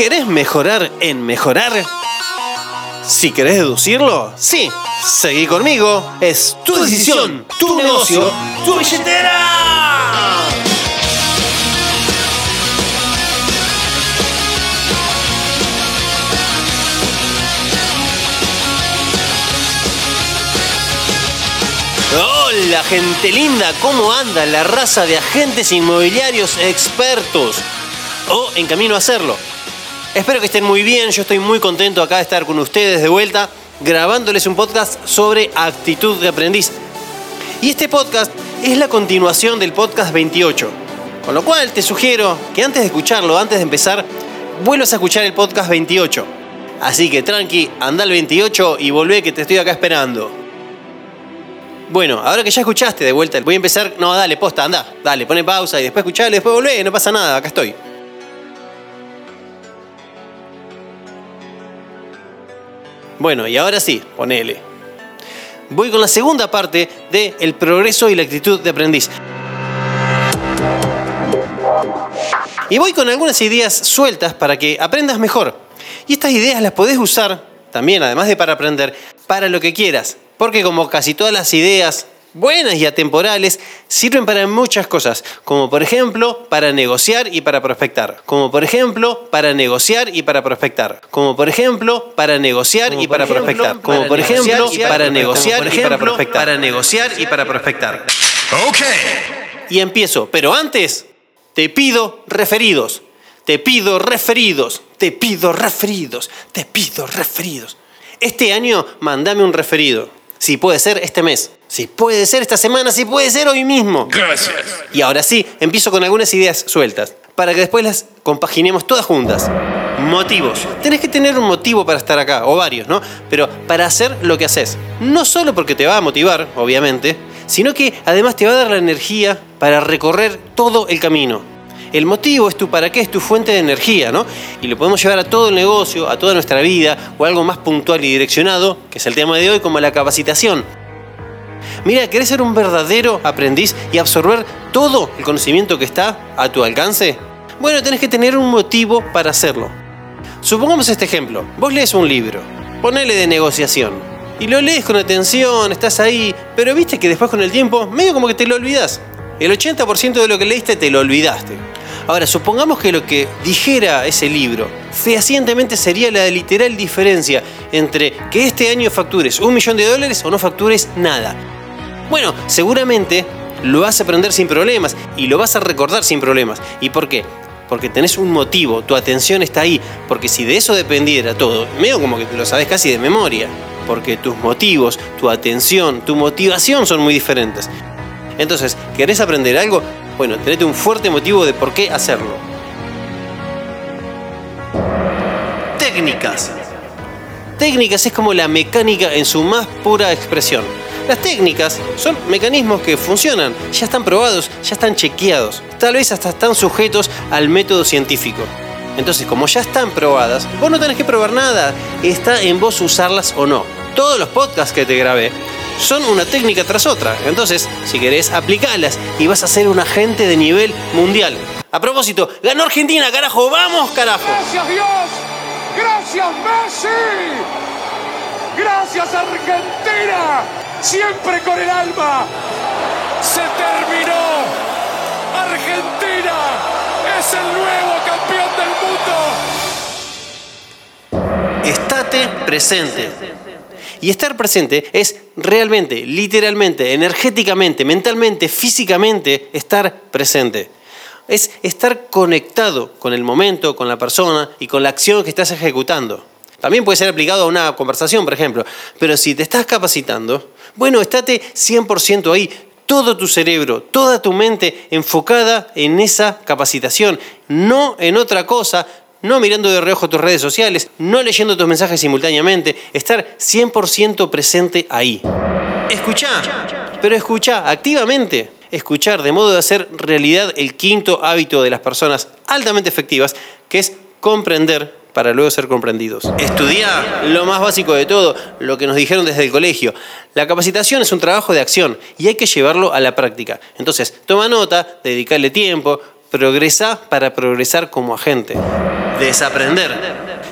¿Querés mejorar en mejorar? Si querés deducirlo, sí, seguí conmigo. Es tu decisión, tu negocio, tu billetera. Hola gente linda, ¿cómo anda la raza de agentes inmobiliarios expertos? O en camino a hacerlo. Espero que estén muy bien, yo estoy muy contento acá de estar con ustedes de vuelta, grabándoles un podcast sobre actitud de aprendiz. Y este podcast es la continuación del podcast 28. Con lo cual te sugiero que antes de escucharlo, antes de empezar, vuelvas a escuchar el podcast 28. Así que tranqui, anda al 28 y volvé que te estoy acá esperando. Bueno, ahora que ya escuchaste de vuelta, voy a empezar. No, dale, posta, anda. Dale, pone pausa y después escuchalo y después volvé, no pasa nada, acá estoy. Bueno, y ahora sí, ponele. Voy con la segunda parte de el progreso y la actitud de aprendiz. Y voy con algunas ideas sueltas para que aprendas mejor. Y estas ideas las podés usar también, además de para aprender, para lo que quieras. Porque como casi todas las ideas buenas y atemporales sirven para muchas cosas, como por ejemplo para negociar y para prospectar, como por ejemplo para negociar y para prospectar, como por ejemplo para negociar y para prospectar, como por ejemplo para negociar y para prospectar, para negociar y para prospectar. Ok. Y empiezo, pero antes te pido referidos, te pido referidos, te pido referidos, te pido referidos. Este año mandame un referido. Si puede ser este mes, si puede ser esta semana, si puede ser hoy mismo. Gracias. Y ahora sí, empiezo con algunas ideas sueltas, para que después las compaginemos todas juntas. Motivos. Tenés que tener un motivo para estar acá, o varios, ¿no? Pero para hacer lo que haces. No solo porque te va a motivar, obviamente, sino que además te va a dar la energía para recorrer todo el camino. El motivo es tu para qué, es tu fuente de energía, ¿no? Y lo podemos llevar a todo el negocio, a toda nuestra vida, o algo más puntual y direccionado, que es el tema de hoy, como la capacitación. Mira, ¿querés ser un verdadero aprendiz y absorber todo el conocimiento que está a tu alcance? Bueno, tenés que tener un motivo para hacerlo. Supongamos este ejemplo. Vos lees un libro, ponele de negociación, y lo lees con atención, estás ahí, pero viste que después con el tiempo, medio como que te lo olvidas. El 80% de lo que leíste te lo olvidaste. Ahora, supongamos que lo que dijera ese libro fehacientemente sería la literal diferencia entre que este año factures un millón de dólares o no factures nada. Bueno, seguramente lo vas a aprender sin problemas y lo vas a recordar sin problemas. ¿Y por qué? Porque tenés un motivo, tu atención está ahí. Porque si de eso dependiera todo, medio como que lo sabes casi de memoria. Porque tus motivos, tu atención, tu motivación son muy diferentes. Entonces, ¿querés aprender algo? Bueno, tenete un fuerte motivo de por qué hacerlo. Técnicas. Técnicas es como la mecánica en su más pura expresión. Las técnicas son mecanismos que funcionan, ya están probados, ya están chequeados, tal vez hasta están sujetos al método científico. Entonces, como ya están probadas, vos no tenés que probar nada, está en vos usarlas o no. Todos los podcasts que te grabé son una técnica tras otra. Entonces, si querés, aplicalas y vas a ser un agente de nivel mundial. A propósito, ganó Argentina, carajo, vamos, carajo. Gracias Dios. Gracias Messi. Gracias Argentina. Siempre con el alma. Se terminó. Argentina es el nuevo campeón del mundo. Estate presente. Y estar presente es realmente, literalmente, energéticamente, mentalmente, físicamente, estar presente. Es estar conectado con el momento, con la persona y con la acción que estás ejecutando. También puede ser aplicado a una conversación, por ejemplo. Pero si te estás capacitando, bueno, estate 100% ahí. Todo tu cerebro, toda tu mente enfocada en esa capacitación, no en otra cosa, no mirando de reojo tus redes sociales, no leyendo tus mensajes simultáneamente, estar 100% presente ahí. Escuchá, pero escuchá activamente. Escuchar de modo de hacer realidad el quinto hábito de las personas altamente efectivas, que es comprender para luego ser comprendidos. Estudiar lo más básico de todo, lo que nos dijeron desde el colegio. La capacitación es un trabajo de acción y hay que llevarlo a la práctica. Entonces, toma nota, dedicarle tiempo, Progresa para progresar como agente. Desaprender.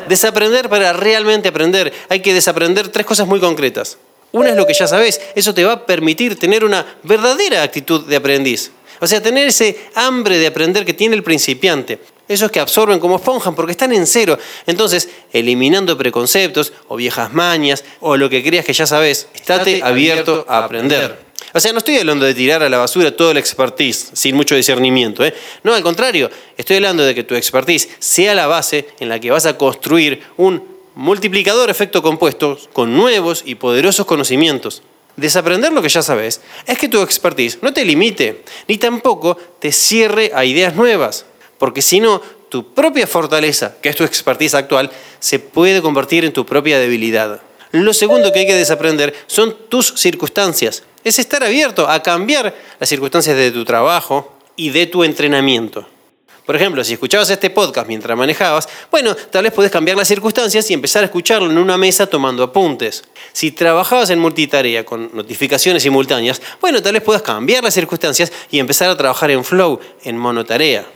Desaprender para realmente aprender. Hay que desaprender tres cosas muy concretas. Una es lo que ya sabes. Eso te va a permitir tener una verdadera actitud de aprendiz. O sea, tener ese hambre de aprender que tiene el principiante. Esos que absorben como esponjan porque están en cero. Entonces, eliminando preconceptos o viejas mañas o lo que creas que ya sabes, estate abierto a aprender. O sea, no estoy hablando de tirar a la basura todo el expertise sin mucho discernimiento. ¿eh? No, al contrario, estoy hablando de que tu expertise sea la base en la que vas a construir un multiplicador efecto compuesto con nuevos y poderosos conocimientos. Desaprender lo que ya sabes es que tu expertise no te limite, ni tampoco te cierre a ideas nuevas, porque si no, tu propia fortaleza, que es tu expertise actual, se puede convertir en tu propia debilidad. Lo segundo que hay que desaprender son tus circunstancias es estar abierto a cambiar las circunstancias de tu trabajo y de tu entrenamiento. Por ejemplo, si escuchabas este podcast mientras manejabas, bueno, tal vez podés cambiar las circunstancias y empezar a escucharlo en una mesa tomando apuntes. Si trabajabas en multitarea con notificaciones simultáneas, bueno, tal vez puedas cambiar las circunstancias y empezar a trabajar en flow, en monotarea.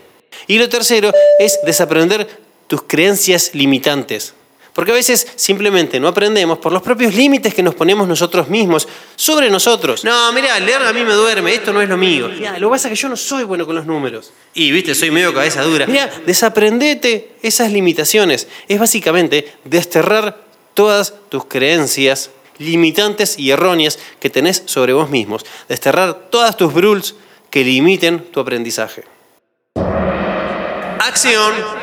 Y lo tercero es desaprender tus creencias limitantes. Porque a veces simplemente no aprendemos por los propios límites que nos ponemos nosotros mismos sobre nosotros. No, mira, leer a mí me duerme, esto no es lo mío. lo que pasa es que yo no soy bueno con los números. Y viste, soy medio cabeza dura. Mira, desaprendete esas limitaciones. Es básicamente desterrar todas tus creencias limitantes y erróneas que tenés sobre vos mismos. Desterrar todas tus brules que limiten tu aprendizaje. Acción.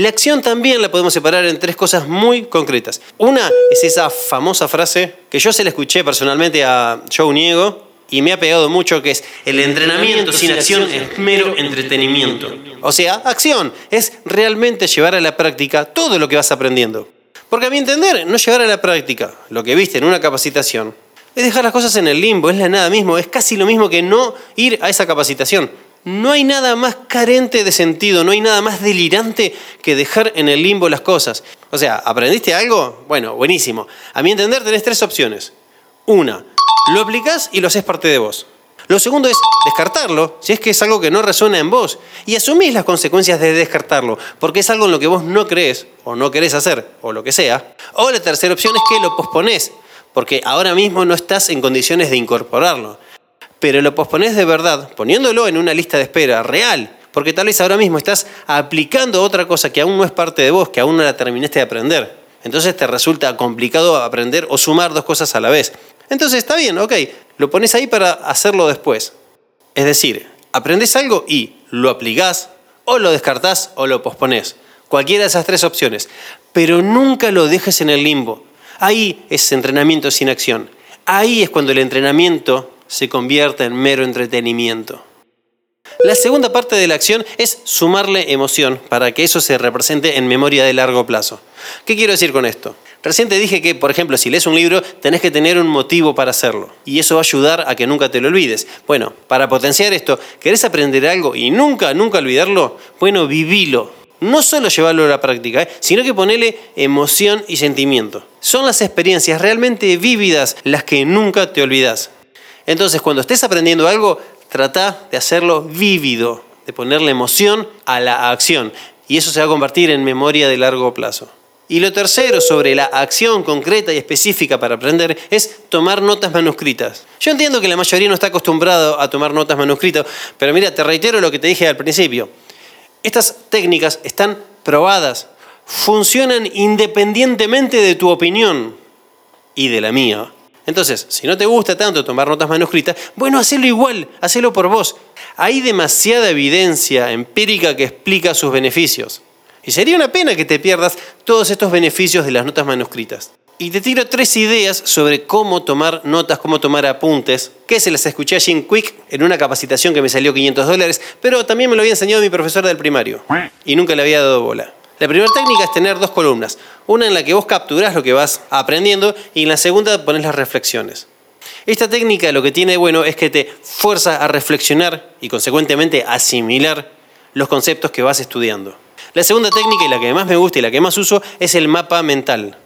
La acción también la podemos separar en tres cosas muy concretas. Una es esa famosa frase que yo se la escuché personalmente a Joe Niego y me ha pegado mucho, que es el entrenamiento sin acción es mero entretenimiento. O sea, acción es realmente llevar a la práctica todo lo que vas aprendiendo. Porque a mi entender, no llevar a la práctica lo que viste en una capacitación es dejar las cosas en el limbo, es la nada mismo, es casi lo mismo que no ir a esa capacitación. No hay nada más carente de sentido, no hay nada más delirante que dejar en el limbo las cosas. O sea, ¿aprendiste algo? Bueno, buenísimo. A mi entender tenés tres opciones. Una, lo aplicás y lo haces parte de vos. Lo segundo es descartarlo, si es que es algo que no resuena en vos, y asumís las consecuencias de descartarlo, porque es algo en lo que vos no crees, o no querés hacer, o lo que sea. O la tercera opción es que lo posponés, porque ahora mismo no estás en condiciones de incorporarlo pero lo pospones de verdad, poniéndolo en una lista de espera real, porque tal vez ahora mismo estás aplicando otra cosa que aún no es parte de vos, que aún no la terminaste de aprender. Entonces te resulta complicado aprender o sumar dos cosas a la vez. Entonces está bien, ok, lo pones ahí para hacerlo después. Es decir, aprendes algo y lo aplicás, o lo descartás o lo pospones. Cualquiera de esas tres opciones. Pero nunca lo dejes en el limbo. Ahí es entrenamiento sin acción. Ahí es cuando el entrenamiento se convierta en mero entretenimiento. La segunda parte de la acción es sumarle emoción para que eso se represente en memoria de largo plazo. ¿Qué quiero decir con esto? Recién te dije que, por ejemplo, si lees un libro, tenés que tener un motivo para hacerlo. Y eso va a ayudar a que nunca te lo olvides. Bueno, para potenciar esto, ¿querés aprender algo y nunca, nunca olvidarlo? Bueno, vivilo. No solo llevarlo a la práctica, ¿eh? sino que ponele emoción y sentimiento. Son las experiencias realmente vívidas las que nunca te olvidas. Entonces, cuando estés aprendiendo algo, trata de hacerlo vívido, de ponerle emoción a la acción. Y eso se va a convertir en memoria de largo plazo. Y lo tercero sobre la acción concreta y específica para aprender es tomar notas manuscritas. Yo entiendo que la mayoría no está acostumbrado a tomar notas manuscritas, pero mira, te reitero lo que te dije al principio. Estas técnicas están probadas, funcionan independientemente de tu opinión y de la mía. Entonces, si no te gusta tanto tomar notas manuscritas, bueno, hacelo igual, hacelo por vos. Hay demasiada evidencia empírica que explica sus beneficios. Y sería una pena que te pierdas todos estos beneficios de las notas manuscritas. Y te tiro tres ideas sobre cómo tomar notas, cómo tomar apuntes, que se las escuché a Jim Quick en una capacitación que me salió 500 dólares, pero también me lo había enseñado mi profesor del primario. Y nunca le había dado bola. La primera técnica es tener dos columnas. Una en la que vos capturás lo que vas aprendiendo y en la segunda pones las reflexiones. Esta técnica lo que tiene de bueno es que te fuerza a reflexionar y consecuentemente asimilar los conceptos que vas estudiando. La segunda técnica y la que más me gusta y la que más uso es el mapa mental.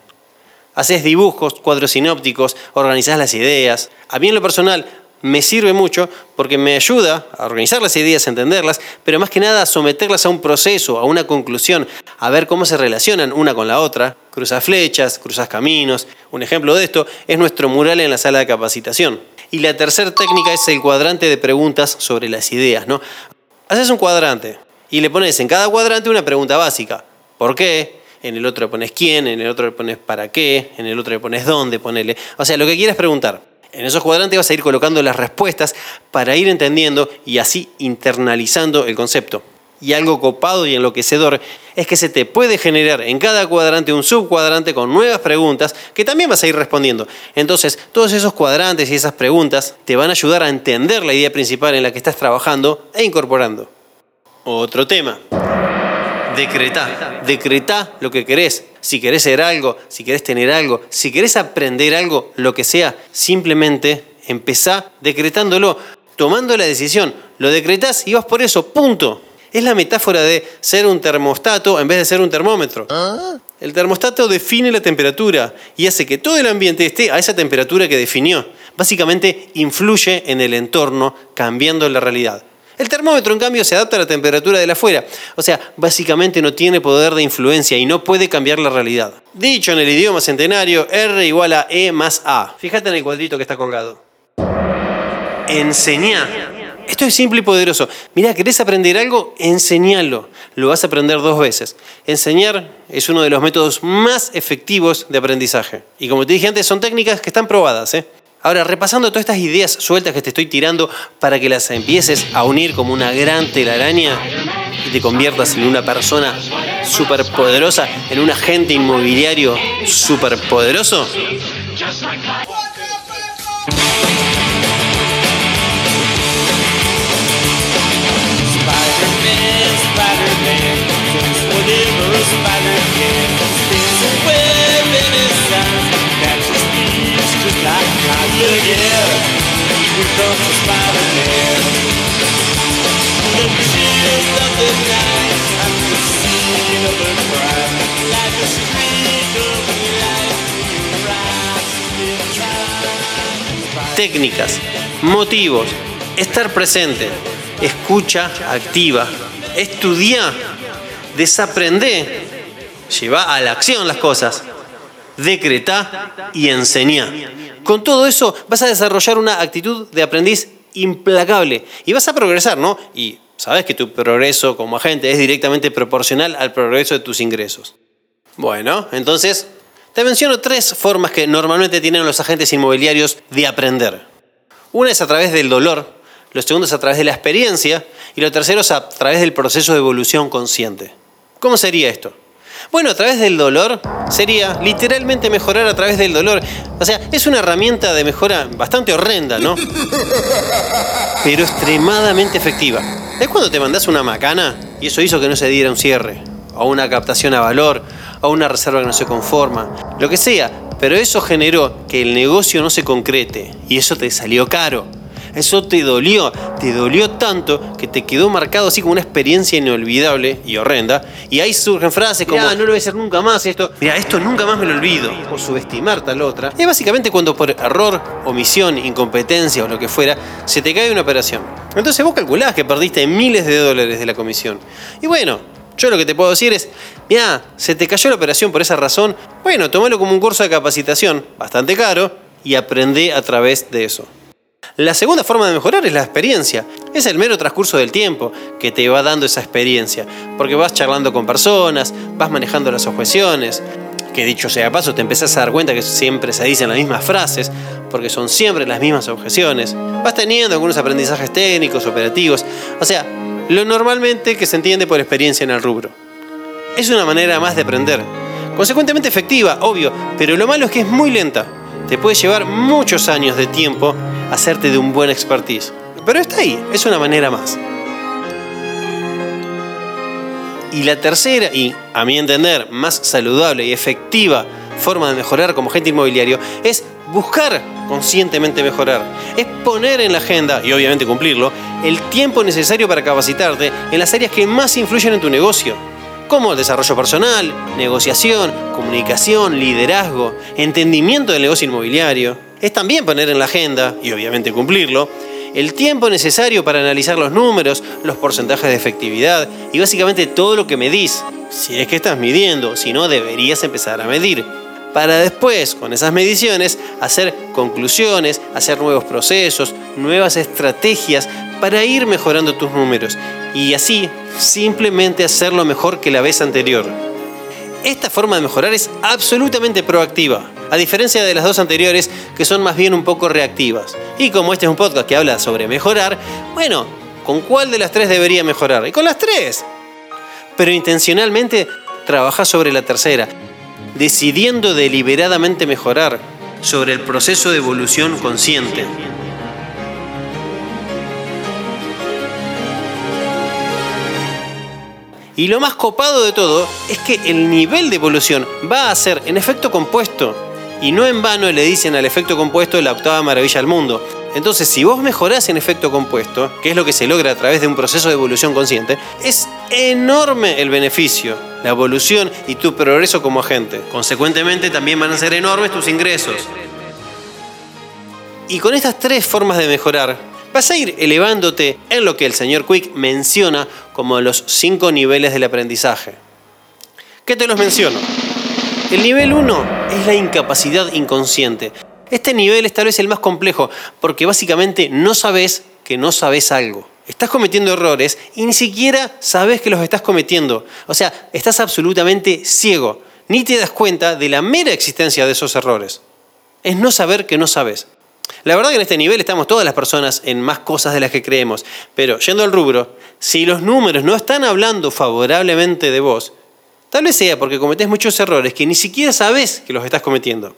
Haces dibujos, cuadros sinópticos, organizás las ideas. A mí en lo personal me sirve mucho porque me ayuda a organizar las ideas, a entenderlas, pero más que nada a someterlas a un proceso, a una conclusión, a ver cómo se relacionan una con la otra. Cruzas flechas, cruzas caminos. Un ejemplo de esto es nuestro mural en la sala de capacitación. Y la tercera técnica es el cuadrante de preguntas sobre las ideas. ¿no? Haces un cuadrante y le pones en cada cuadrante una pregunta básica. ¿Por qué? En el otro le pones quién, en el otro le pones para qué, en el otro le pones dónde, ponele. O sea, lo que quieras preguntar. En esos cuadrantes vas a ir colocando las respuestas para ir entendiendo y así internalizando el concepto. Y algo copado y enloquecedor es que se te puede generar en cada cuadrante un subcuadrante con nuevas preguntas que también vas a ir respondiendo. Entonces, todos esos cuadrantes y esas preguntas te van a ayudar a entender la idea principal en la que estás trabajando e incorporando. Otro tema. Decretá. Decretá lo que querés. Si querés ser algo, si querés tener algo, si querés aprender algo, lo que sea, simplemente empezá decretándolo, tomando la decisión. Lo decretás y vas por eso, punto. Es la metáfora de ser un termostato en vez de ser un termómetro. El termostato define la temperatura y hace que todo el ambiente esté a esa temperatura que definió. Básicamente influye en el entorno, cambiando la realidad. El termómetro, en cambio, se adapta a la temperatura de la afuera. O sea, básicamente no tiene poder de influencia y no puede cambiar la realidad. Dicho en el idioma centenario, R igual a E más A. Fíjate en el cuadrito que está colgado. Enseñar. Esto es simple y poderoso. Mira, ¿querés aprender algo? Enseñalo. Lo vas a aprender dos veces. Enseñar es uno de los métodos más efectivos de aprendizaje. Y como te dije antes, son técnicas que están probadas. ¿eh? Ahora, repasando todas estas ideas sueltas que te estoy tirando para que las empieces a unir como una gran telaraña y te conviertas en una persona superpoderosa, en un agente inmobiliario superpoderoso. Técnicas, motivos, estar presente, escucha activa, estudia, desaprende, lleva a la acción las cosas, decreta y enseña. Con todo eso vas a desarrollar una actitud de aprendiz implacable y vas a progresar, ¿no? Y sabes que tu progreso como agente es directamente proporcional al progreso de tus ingresos. Bueno, entonces te menciono tres formas que normalmente tienen los agentes inmobiliarios de aprender. Una es a través del dolor, lo segundo es a través de la experiencia y lo tercero es a través del proceso de evolución consciente. ¿Cómo sería esto? Bueno, a través del dolor sería literalmente mejorar a través del dolor. O sea, es una herramienta de mejora bastante horrenda, ¿no? Pero extremadamente efectiva. Es cuando te mandas una macana y eso hizo que no se diera un cierre, o una captación a valor, o una reserva que no se conforma, lo que sea. Pero eso generó que el negocio no se concrete y eso te salió caro. Eso te dolió, te dolió tanto que te quedó marcado así como una experiencia inolvidable y horrenda. Y ahí surgen frases como, no lo voy a hacer nunca más esto. Mira, esto nunca más me lo olvido. O subestimar tal otra. Es básicamente cuando por error, omisión, incompetencia o lo que fuera, se te cae una operación. Entonces vos calculás que perdiste miles de dólares de la comisión. Y bueno, yo lo que te puedo decir es, mira, se te cayó la operación por esa razón, bueno, tomalo como un curso de capacitación, bastante caro, y aprende a través de eso. La segunda forma de mejorar es la experiencia. Es el mero transcurso del tiempo que te va dando esa experiencia, porque vas charlando con personas, vas manejando las objeciones, que dicho sea paso te empezás a dar cuenta que siempre se dicen las mismas frases, porque son siempre las mismas objeciones. Vas teniendo algunos aprendizajes técnicos, operativos, o sea, lo normalmente que se entiende por experiencia en el rubro. Es una manera más de aprender. Consecuentemente efectiva, obvio, pero lo malo es que es muy lenta. Te puede llevar muchos años de tiempo hacerte de un buen expertise. Pero está ahí, es una manera más. Y la tercera, y a mi entender, más saludable y efectiva forma de mejorar como agente inmobiliario es buscar conscientemente mejorar. Es poner en la agenda, y obviamente cumplirlo, el tiempo necesario para capacitarte en las áreas que más influyen en tu negocio como el desarrollo personal, negociación, comunicación, liderazgo, entendimiento del negocio inmobiliario. es también poner en la agenda, y obviamente cumplirlo, el tiempo necesario para analizar los números, los porcentajes de efectividad y básicamente todo lo que medís. Si es que estás midiendo, si no deberías empezar a medir. Para después, con esas mediciones, hacer conclusiones, hacer nuevos procesos, nuevas estrategias para ir mejorando tus números. Y así, simplemente hacerlo mejor que la vez anterior. Esta forma de mejorar es absolutamente proactiva, a diferencia de las dos anteriores que son más bien un poco reactivas. Y como este es un podcast que habla sobre mejorar, bueno, ¿con cuál de las tres debería mejorar? Y con las tres. Pero intencionalmente trabaja sobre la tercera, decidiendo deliberadamente mejorar sobre el proceso de evolución consciente. Y lo más copado de todo es que el nivel de evolución va a ser en efecto compuesto. Y no en vano le dicen al efecto compuesto la octava maravilla del mundo. Entonces, si vos mejorás en efecto compuesto, que es lo que se logra a través de un proceso de evolución consciente, es enorme el beneficio, la evolución y tu progreso como agente. Consecuentemente, también van a ser enormes tus ingresos. Y con estas tres formas de mejorar, vas a ir elevándote en lo que el señor Quick menciona como los cinco niveles del aprendizaje. ¿Qué te los menciono? El nivel 1 es la incapacidad inconsciente. Este nivel es tal vez el más complejo porque básicamente no sabes que no sabes algo. Estás cometiendo errores y ni siquiera sabes que los estás cometiendo. O sea, estás absolutamente ciego. Ni te das cuenta de la mera existencia de esos errores. Es no saber que no sabes. La verdad que en este nivel estamos todas las personas en más cosas de las que creemos, pero yendo al rubro, si los números no están hablando favorablemente de vos, tal vez sea porque cometés muchos errores que ni siquiera sabes que los estás cometiendo.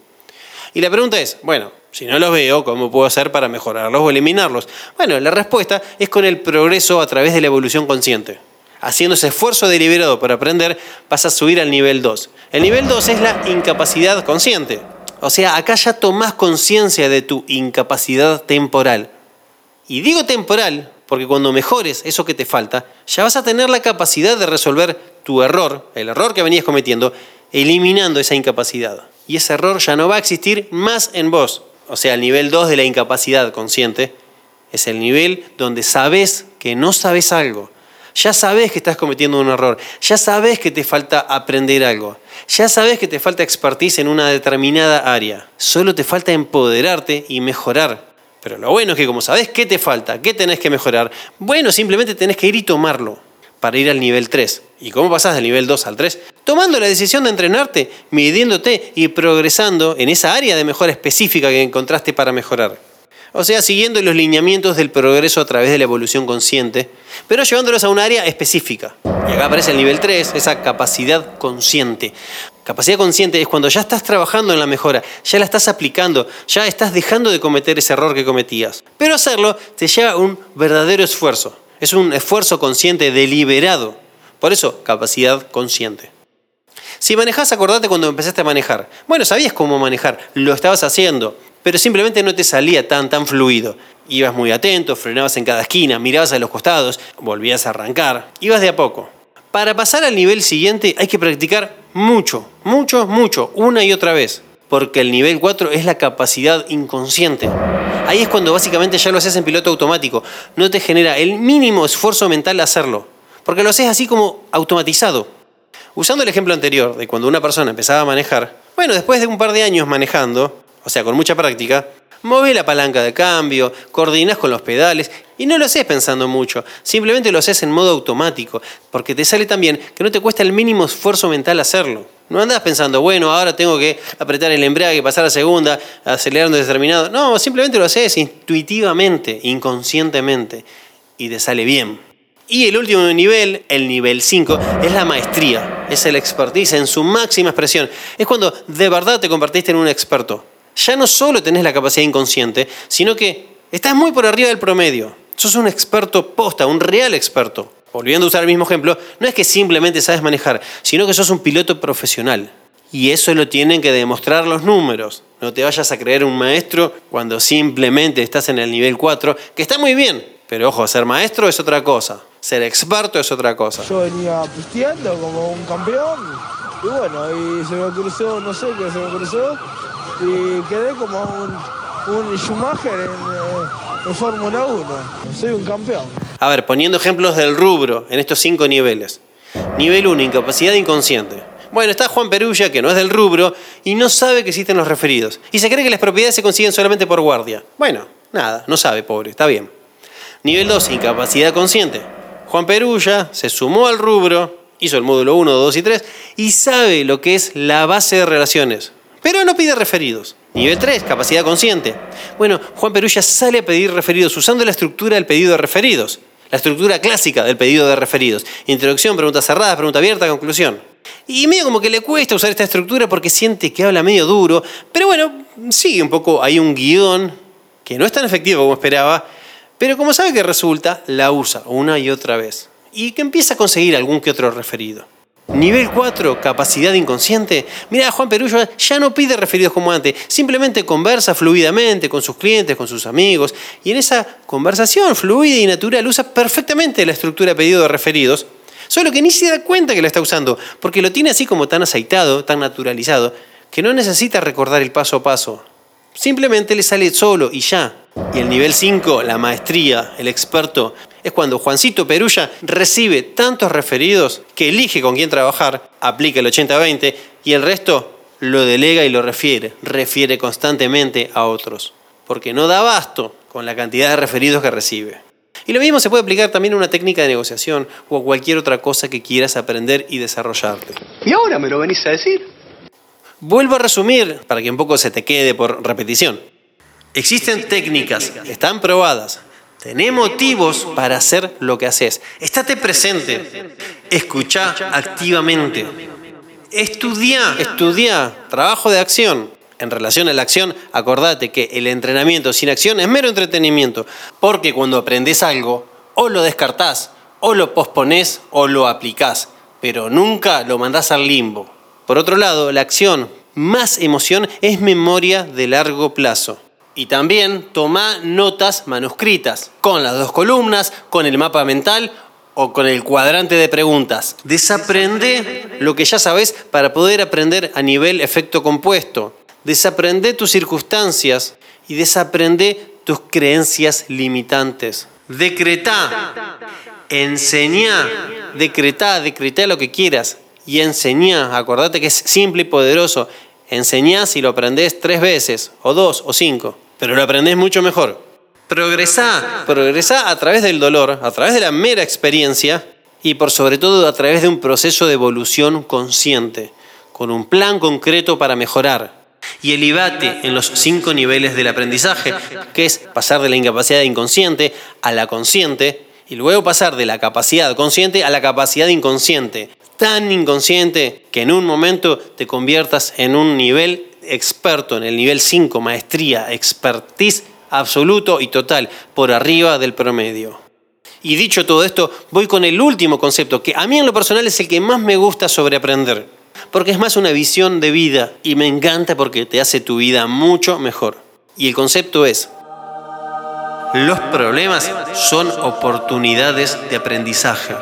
Y la pregunta es, bueno, si no los veo, ¿cómo puedo hacer para mejorarlos o eliminarlos? Bueno, la respuesta es con el progreso a través de la evolución consciente. Haciendo ese esfuerzo deliberado para aprender, vas a subir al nivel 2. El nivel 2 es la incapacidad consciente. O sea, acá ya tomás conciencia de tu incapacidad temporal. Y digo temporal porque cuando mejores eso que te falta, ya vas a tener la capacidad de resolver tu error, el error que venías cometiendo, eliminando esa incapacidad. Y ese error ya no va a existir más en vos. O sea, el nivel 2 de la incapacidad consciente es el nivel donde sabes que no sabes algo. Ya sabes que estás cometiendo un error. Ya sabes que te falta aprender algo. Ya sabes que te falta expertise en una determinada área. Solo te falta empoderarte y mejorar. Pero lo bueno es que como sabes qué te falta, qué tenés que mejorar, bueno, simplemente tenés que ir y tomarlo para ir al nivel 3. ¿Y cómo pasás del nivel 2 al 3? Tomando la decisión de entrenarte, midiéndote y progresando en esa área de mejora específica que encontraste para mejorar. O sea, siguiendo los lineamientos del progreso a través de la evolución consciente, pero llevándolos a un área específica. Y acá aparece el nivel 3, esa capacidad consciente. Capacidad consciente es cuando ya estás trabajando en la mejora, ya la estás aplicando, ya estás dejando de cometer ese error que cometías. Pero hacerlo te lleva un verdadero esfuerzo. Es un esfuerzo consciente deliberado. Por eso, capacidad consciente. Si manejás, acordate cuando empezaste a manejar. Bueno, sabías cómo manejar, lo estabas haciendo pero simplemente no te salía tan, tan fluido. Ibas muy atento, frenabas en cada esquina, mirabas a los costados, volvías a arrancar, ibas de a poco. Para pasar al nivel siguiente hay que practicar mucho, mucho, mucho, una y otra vez, porque el nivel 4 es la capacidad inconsciente. Ahí es cuando básicamente ya lo haces en piloto automático, no te genera el mínimo esfuerzo mental hacerlo, porque lo haces así como automatizado. Usando el ejemplo anterior de cuando una persona empezaba a manejar, bueno, después de un par de años manejando, o sea, con mucha práctica, mueve la palanca de cambio, coordinas con los pedales y no lo haces pensando mucho, simplemente lo haces en modo automático, porque te sale también que no te cuesta el mínimo esfuerzo mental hacerlo. No andas pensando, bueno, ahora tengo que apretar el embrague, pasar a segunda, acelerar un determinado. No, simplemente lo haces intuitivamente, inconscientemente, y te sale bien. Y el último nivel, el nivel 5, es la maestría, es el expertise en su máxima expresión. Es cuando de verdad te convertiste en un experto ya no solo tenés la capacidad inconsciente, sino que estás muy por arriba del promedio. Sos un experto posta, un real experto. Volviendo a usar el mismo ejemplo, no es que simplemente sabes manejar, sino que sos un piloto profesional. Y eso lo tienen que demostrar los números. No te vayas a creer un maestro cuando simplemente estás en el nivel 4, que está muy bien, pero ojo, ser maestro es otra cosa, ser experto es otra cosa. Yo venía pisteando como un campeón y bueno, y se me cruzó, no sé qué se me cruzó, y quedé como un un en, eh, en Fórmula 1. Soy un campeón. A ver, poniendo ejemplos del rubro en estos cinco niveles. Nivel 1, incapacidad inconsciente. Bueno, está Juan Perulla, que no es del rubro, y no sabe que existen los referidos. Y se cree que las propiedades se consiguen solamente por guardia. Bueno, nada, no sabe, pobre, está bien. Nivel 2, incapacidad consciente. Juan Perulla se sumó al rubro, hizo el módulo 1, 2 y 3, y sabe lo que es la base de relaciones. Pero no pide referidos. Nivel 3, capacidad consciente. Bueno, Juan Perulla sale a pedir referidos usando la estructura del pedido de referidos. La estructura clásica del pedido de referidos. Introducción, pregunta cerrada, pregunta abierta, conclusión. Y medio como que le cuesta usar esta estructura porque siente que habla medio duro. Pero bueno, sigue un poco, hay un guion que no es tan efectivo como esperaba. Pero como sabe que resulta, la usa una y otra vez. Y que empieza a conseguir algún que otro referido. Nivel 4, capacidad inconsciente. Mira, Juan Perullo ya no pide referidos como antes, simplemente conversa fluidamente con sus clientes, con sus amigos, y en esa conversación fluida y natural usa perfectamente la estructura pedido de referidos, solo que ni se da cuenta que la está usando, porque lo tiene así como tan aceitado, tan naturalizado, que no necesita recordar el paso a paso. Simplemente le sale solo y ya. Y el nivel 5, la maestría, el experto, es cuando Juancito Perulla recibe tantos referidos que elige con quién trabajar, aplica el 80-20 y el resto lo delega y lo refiere, refiere constantemente a otros, porque no da abasto con la cantidad de referidos que recibe. Y lo mismo se puede aplicar también a una técnica de negociación o a cualquier otra cosa que quieras aprender y desarrollarte. ¿Y ahora me lo venís a decir? Vuelvo a resumir para que un poco se te quede por repetición. Existen técnicas, están probadas, Tené motivos para hacer lo que haces. Estate presente. Escucha activamente. Estudia, estudia. Trabajo de acción. En relación a la acción, acordate que el entrenamiento sin acción es mero entretenimiento. Porque cuando aprendes algo, o lo descartás, o lo posponés, o lo aplicás. Pero nunca lo mandás al limbo. Por otro lado, la acción más emoción es memoria de largo plazo. Y también toma notas manuscritas, con las dos columnas, con el mapa mental o con el cuadrante de preguntas. Desaprende lo que ya sabes para poder aprender a nivel efecto compuesto. Desaprende tus circunstancias y desaprende tus creencias limitantes. Decretá, enseñá, decretá, decretá lo que quieras y enseñá. Acordate que es simple y poderoso. Enseñá si lo aprendés tres veces, o dos, o cinco pero lo aprendés mucho mejor. Progresá, progresá a través del dolor, a través de la mera experiencia y por sobre todo a través de un proceso de evolución consciente, con un plan concreto para mejorar. Y elevate en los cinco niveles del aprendizaje, que es pasar de la incapacidad inconsciente a la consciente, y luego pasar de la capacidad consciente a la capacidad inconsciente. Tan inconsciente que en un momento te conviertas en un nivel experto en el nivel 5, maestría, expertise absoluto y total, por arriba del promedio. Y dicho todo esto, voy con el último concepto, que a mí en lo personal es el que más me gusta sobre aprender, porque es más una visión de vida y me encanta porque te hace tu vida mucho mejor. Y el concepto es, los problemas son oportunidades de aprendizaje.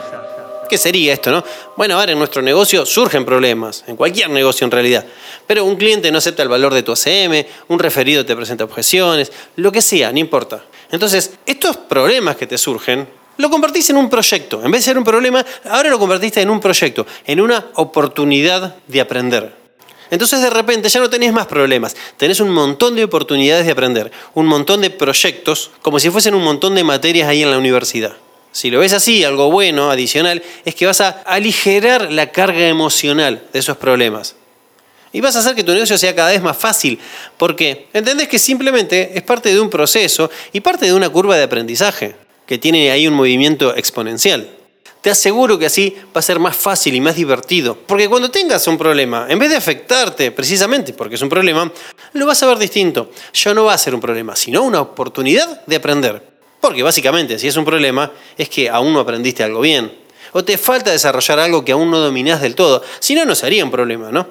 ¿Qué sería esto, no? Bueno, ahora en nuestro negocio surgen problemas, en cualquier negocio en realidad. Pero un cliente no acepta el valor de tu ACM, un referido te presenta objeciones, lo que sea, no importa. Entonces, estos problemas que te surgen, lo convertís en un proyecto. En vez de ser un problema, ahora lo convertiste en un proyecto, en una oportunidad de aprender. Entonces de repente ya no tenés más problemas, tenés un montón de oportunidades de aprender, un montón de proyectos, como si fuesen un montón de materias ahí en la universidad. Si lo ves así, algo bueno, adicional, es que vas a aligerar la carga emocional de esos problemas. Y vas a hacer que tu negocio sea cada vez más fácil, porque entendés que simplemente es parte de un proceso y parte de una curva de aprendizaje, que tiene ahí un movimiento exponencial. Te aseguro que así va a ser más fácil y más divertido, porque cuando tengas un problema, en vez de afectarte precisamente porque es un problema, lo vas a ver distinto. Ya no va a ser un problema, sino una oportunidad de aprender. Porque básicamente, si es un problema, es que aún no aprendiste algo bien. O te falta desarrollar algo que aún no dominás del todo. Si no, no sería un problema, ¿no?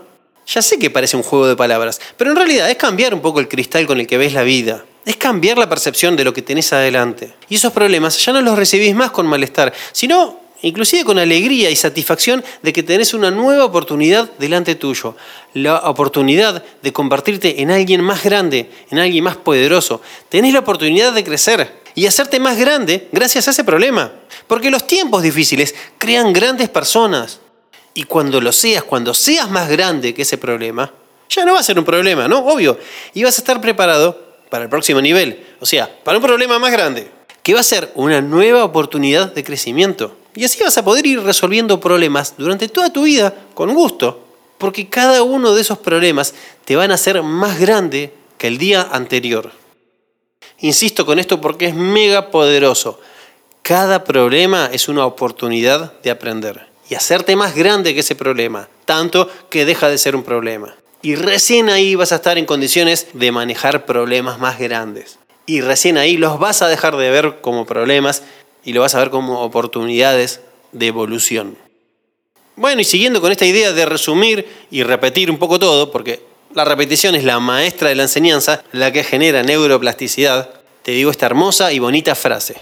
Ya sé que parece un juego de palabras, pero en realidad es cambiar un poco el cristal con el que ves la vida. Es cambiar la percepción de lo que tenés adelante. Y esos problemas ya no los recibís más con malestar, sino inclusive con alegría y satisfacción de que tenés una nueva oportunidad delante tuyo, la oportunidad de convertirte en alguien más grande, en alguien más poderoso. Tenés la oportunidad de crecer y hacerte más grande gracias a ese problema. Porque los tiempos difíciles crean grandes personas. Y cuando lo seas, cuando seas más grande que ese problema, ya no va a ser un problema, ¿no? Obvio. Y vas a estar preparado para el próximo nivel. O sea, para un problema más grande. Que va a ser una nueva oportunidad de crecimiento. Y así vas a poder ir resolviendo problemas durante toda tu vida con gusto. Porque cada uno de esos problemas te van a hacer más grande que el día anterior. Insisto con esto porque es mega poderoso. Cada problema es una oportunidad de aprender y hacerte más grande que ese problema, tanto que deja de ser un problema. Y recién ahí vas a estar en condiciones de manejar problemas más grandes. Y recién ahí los vas a dejar de ver como problemas y lo vas a ver como oportunidades de evolución. Bueno, y siguiendo con esta idea de resumir y repetir un poco todo, porque la repetición es la maestra de la enseñanza, la que genera neuroplasticidad, te digo esta hermosa y bonita frase.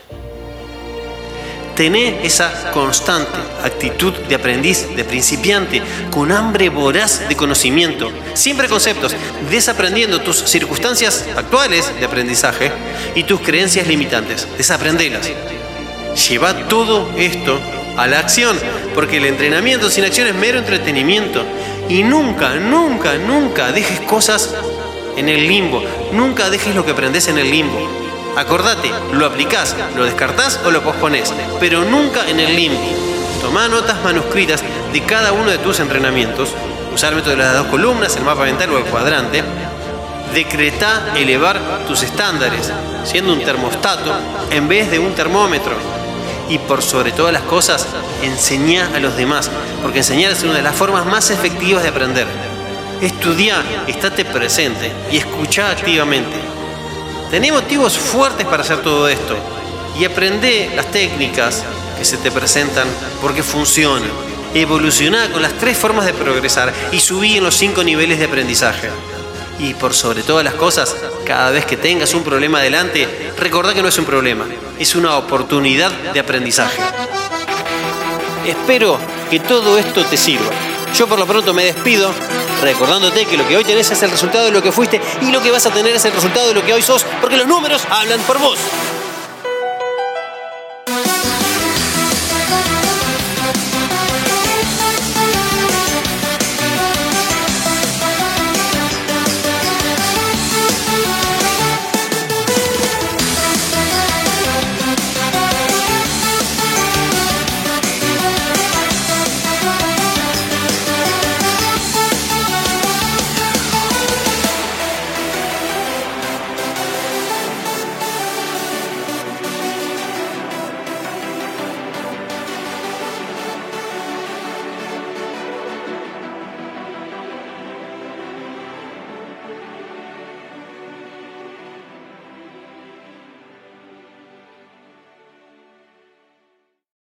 Tené esa constante actitud de aprendiz, de principiante, con hambre voraz de conocimiento, siempre conceptos, desaprendiendo tus circunstancias actuales de aprendizaje y tus creencias limitantes, desaprendelas. Lleva todo esto a la acción, porque el entrenamiento sin acción es mero entretenimiento y nunca, nunca, nunca dejes cosas en el limbo. Nunca dejes lo que aprendes en el limbo. Acordate, lo aplicás, lo descartás o lo posponés, pero nunca en el limbo. Toma notas manuscritas de cada uno de tus entrenamientos. Usar el método de las dos columnas, el mapa mental o el cuadrante. Decreta elevar tus estándares, siendo un termostato en vez de un termómetro y por sobre todas las cosas, enseñá a los demás, porque enseñar es una de las formas más efectivas de aprender. Estudia, estate presente y escucha activamente. Tenés motivos fuertes para hacer todo esto y aprende las técnicas que se te presentan porque funcionan. Evolucioná con las tres formas de progresar y subí en los cinco niveles de aprendizaje. Y por sobre todas las cosas, cada vez que tengas un problema adelante, recordá que no es un problema, es una oportunidad de aprendizaje. Espero que todo esto te sirva. Yo por lo pronto me despido recordándote que lo que hoy tenés es el resultado de lo que fuiste y lo que vas a tener es el resultado de lo que hoy sos, porque los números hablan por vos.